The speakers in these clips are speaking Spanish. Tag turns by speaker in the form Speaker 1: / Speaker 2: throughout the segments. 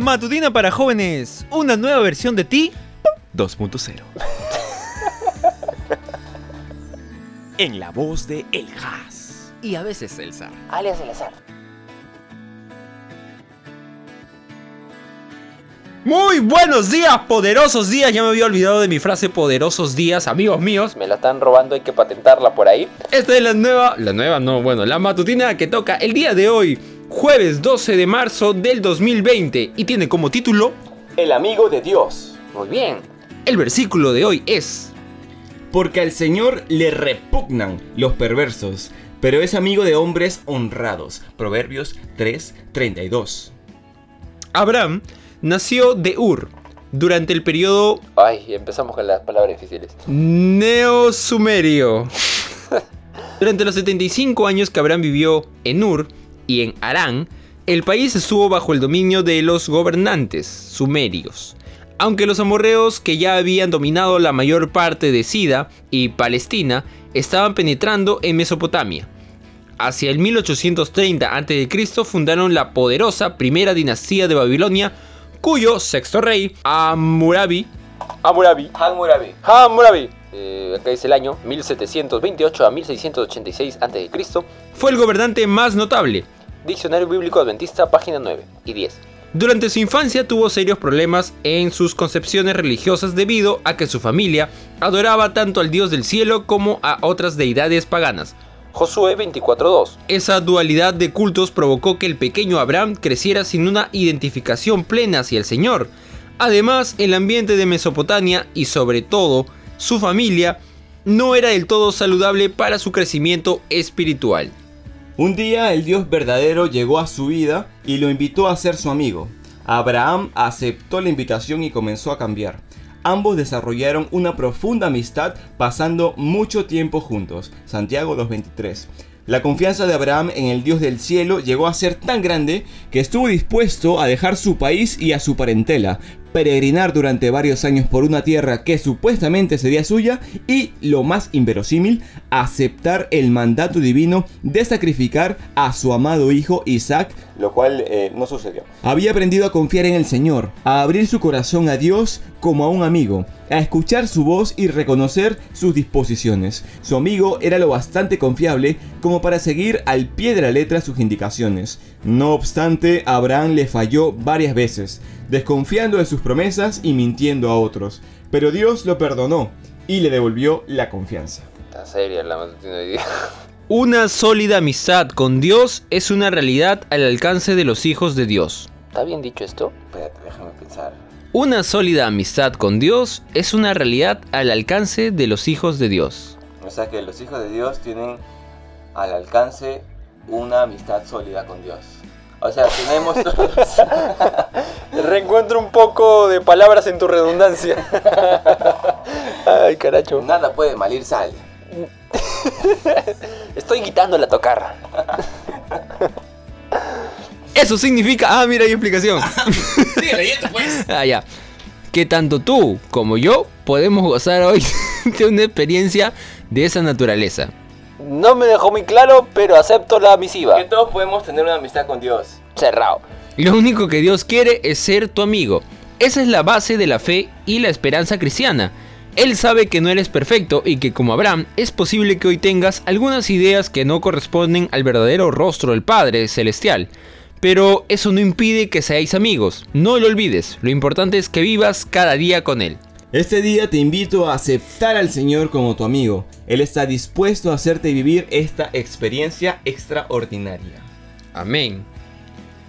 Speaker 1: Matutina para jóvenes, una nueva versión de ti
Speaker 2: 2.0. en la voz de El Haas.
Speaker 1: y a veces Elsa.
Speaker 3: alias el azar.
Speaker 1: Muy buenos días, poderosos días. Ya me había olvidado de mi frase poderosos días, amigos míos.
Speaker 3: Me la están robando, hay que patentarla por ahí.
Speaker 1: Esta es la nueva, la nueva no, bueno, la matutina que toca el día de hoy, jueves 12 de marzo del 2020 y tiene como título
Speaker 4: El amigo de Dios.
Speaker 3: Muy bien.
Speaker 1: el versículo de hoy es
Speaker 4: Porque al Señor le repugnan los perversos, pero es amigo de hombres honrados. Proverbios 3:32.
Speaker 1: Abraham nació de Ur durante el periodo
Speaker 3: Ay, empezamos con las palabras difíciles.
Speaker 1: Neosumerio. Durante los 75 años que Abraham vivió en Ur y en Arán, el país estuvo bajo el dominio de los gobernantes sumerios. Aunque los amorreos que ya habían dominado la mayor parte de Sida y Palestina estaban penetrando en Mesopotamia. Hacia el 1830 a.C. fundaron la poderosa primera dinastía de Babilonia, cuyo sexto rey, Amurabi,
Speaker 3: Hammurabi. Hammurabi. Hammurabi. Eh, acá dice el año 1728 a 1686 a.C.
Speaker 1: fue el gobernante más notable,
Speaker 3: Diccionario Bíblico Adventista, página 9 y 10.
Speaker 1: Durante su infancia tuvo serios problemas en sus concepciones religiosas debido a que su familia adoraba tanto al Dios del cielo como a otras deidades paganas.
Speaker 3: Josué 24.2.
Speaker 1: Esa dualidad de cultos provocó que el pequeño Abraham creciera sin una identificación plena hacia el Señor. Además, el ambiente de Mesopotamia y sobre todo su familia no era del todo saludable para su crecimiento espiritual.
Speaker 4: Un día el Dios verdadero llegó a su vida y lo invitó a ser su amigo. Abraham aceptó la invitación y comenzó a cambiar. Ambos desarrollaron una profunda amistad pasando mucho tiempo juntos. Santiago 2.23. La confianza de Abraham en el Dios del cielo llegó a ser tan grande que estuvo dispuesto a dejar su país y a su parentela, peregrinar durante varios años por una tierra que supuestamente sería suya y, lo más inverosímil, aceptar el mandato divino de sacrificar a su amado hijo Isaac, lo cual eh, no sucedió. Había aprendido a confiar en el Señor, a abrir su corazón a Dios como a un amigo, a escuchar su voz y reconocer sus disposiciones. Su amigo era lo bastante confiable como para seguir al pie de la letra sus indicaciones. No obstante, Abraham le falló varias veces, desconfiando de sus promesas y mintiendo a otros. Pero Dios lo perdonó y le devolvió la confianza.
Speaker 3: Está seria la matutina de hoy día.
Speaker 1: Una sólida amistad con Dios es una realidad al alcance de los hijos de Dios.
Speaker 3: ¿Está bien dicho esto?
Speaker 4: Espérate, déjame pensar.
Speaker 1: Una sólida amistad con Dios es una realidad al alcance de los hijos de Dios.
Speaker 4: O sea que los hijos de Dios tienen al alcance una amistad sólida con Dios. O sea, tenemos
Speaker 3: Reencuentro un poco de palabras en tu redundancia. Ay, caracho.
Speaker 4: Nada puede malir sal.
Speaker 3: Estoy quitando la tocarra.
Speaker 1: Eso significa... Ah, mira, hay explicación.
Speaker 4: Sigue leyendo, pues.
Speaker 1: ah, ya. Que tanto tú como yo podemos gozar hoy de una experiencia de esa naturaleza.
Speaker 3: No me dejó muy claro, pero acepto la misiva.
Speaker 4: Que todos podemos tener una amistad con Dios.
Speaker 3: Cerrado.
Speaker 1: Lo único que Dios quiere es ser tu amigo. Esa es la base de la fe y la esperanza cristiana. Él sabe que no eres perfecto y que como Abraham es posible que hoy tengas algunas ideas que no corresponden al verdadero rostro del Padre Celestial. Pero eso no impide que seáis amigos. No lo olvides, lo importante es que vivas cada día con Él.
Speaker 4: Este día te invito a aceptar al Señor como tu amigo. Él está dispuesto a hacerte vivir esta experiencia extraordinaria.
Speaker 1: Amén.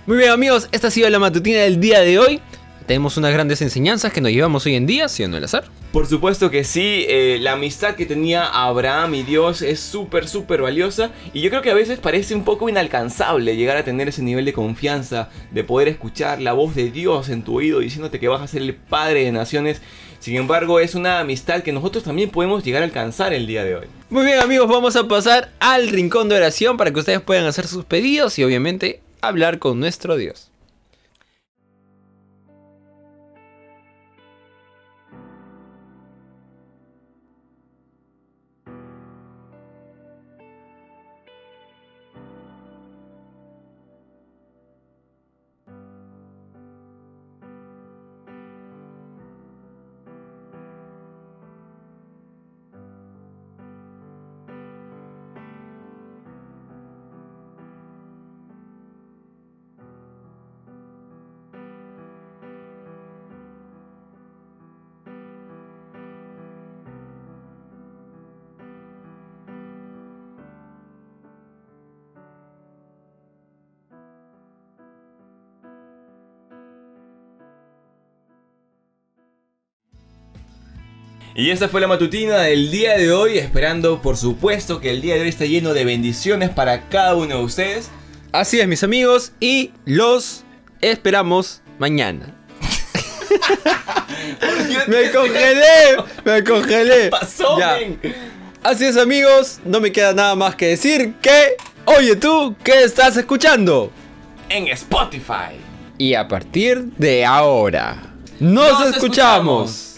Speaker 1: Muy bien amigos, esta ha sido la matutina del día de hoy. Tenemos unas grandes enseñanzas que nos llevamos hoy en día, ¿sí o no el azar?
Speaker 4: Por supuesto que sí, eh, la amistad que tenía Abraham y Dios es súper, súper valiosa y yo creo que a veces parece un poco inalcanzable llegar a tener ese nivel de confianza, de poder escuchar la voz de Dios en tu oído diciéndote que vas a ser el Padre de Naciones. Sin embargo, es una amistad que nosotros también podemos llegar a alcanzar el día de hoy.
Speaker 1: Muy bien amigos, vamos a pasar al rincón de oración para que ustedes puedan hacer sus pedidos y obviamente hablar con nuestro Dios.
Speaker 4: Y esta fue la matutina del día de hoy, esperando por supuesto que el día de hoy esté lleno de bendiciones para cada uno de ustedes.
Speaker 1: Así es, mis amigos, y los esperamos mañana. me congelé, me congelé.
Speaker 4: ¿Qué pasó?
Speaker 1: Así es, amigos, no me queda nada más que decir que, oye tú, ¿qué estás escuchando?
Speaker 4: En Spotify.
Speaker 1: Y a partir de ahora, nos,
Speaker 4: Nos
Speaker 1: escuchamos.
Speaker 4: escuchamos.